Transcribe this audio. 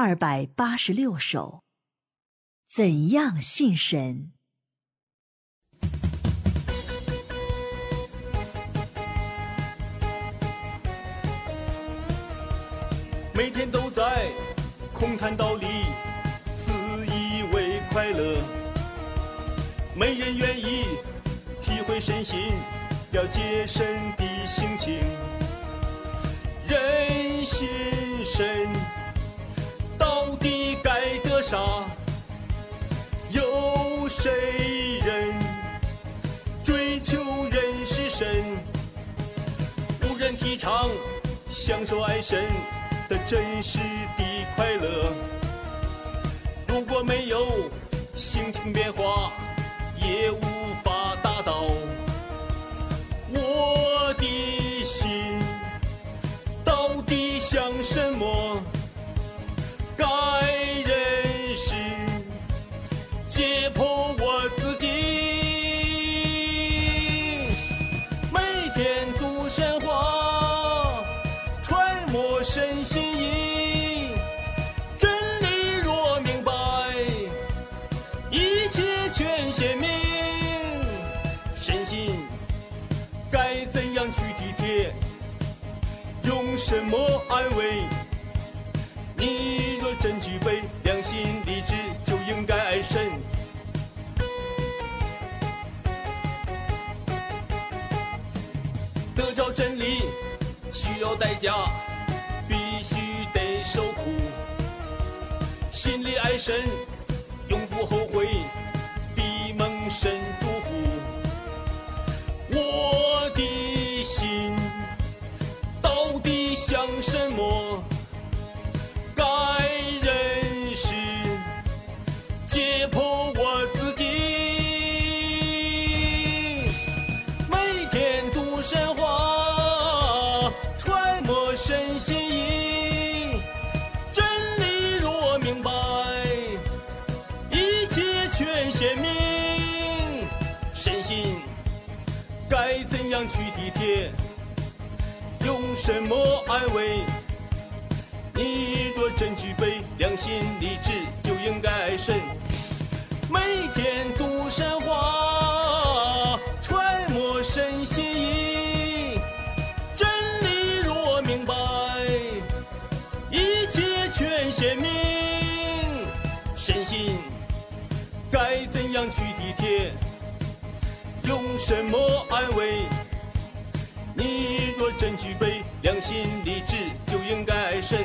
二百八十六首。怎样信神？每天都在空谈道理，自以为快乐，没人愿意体会身心，了解神的心情。人心神该得啥？有谁人追求人是神？无人提倡享受爱神的真实的快乐。如果没有心情变化，也无法达到我的心到底想什么？身心该怎样去体贴？用什么安慰？你若真具备良心理智，就应该爱神。得着真理需要代价，必须得受苦。心里爱神，永不后悔，必蒙神想什么？该认识，解剖我自己。每天读神话，揣摩身心意。真理若明白，一切全显明。身心该怎样去体贴？什么安慰？你若真具备良心理智，就应该爱神。每天读神话，揣摩神心意。真理若明白，一切全显明。身心该怎样去体贴？用什么安慰？真具备良心理智，就应该爱神。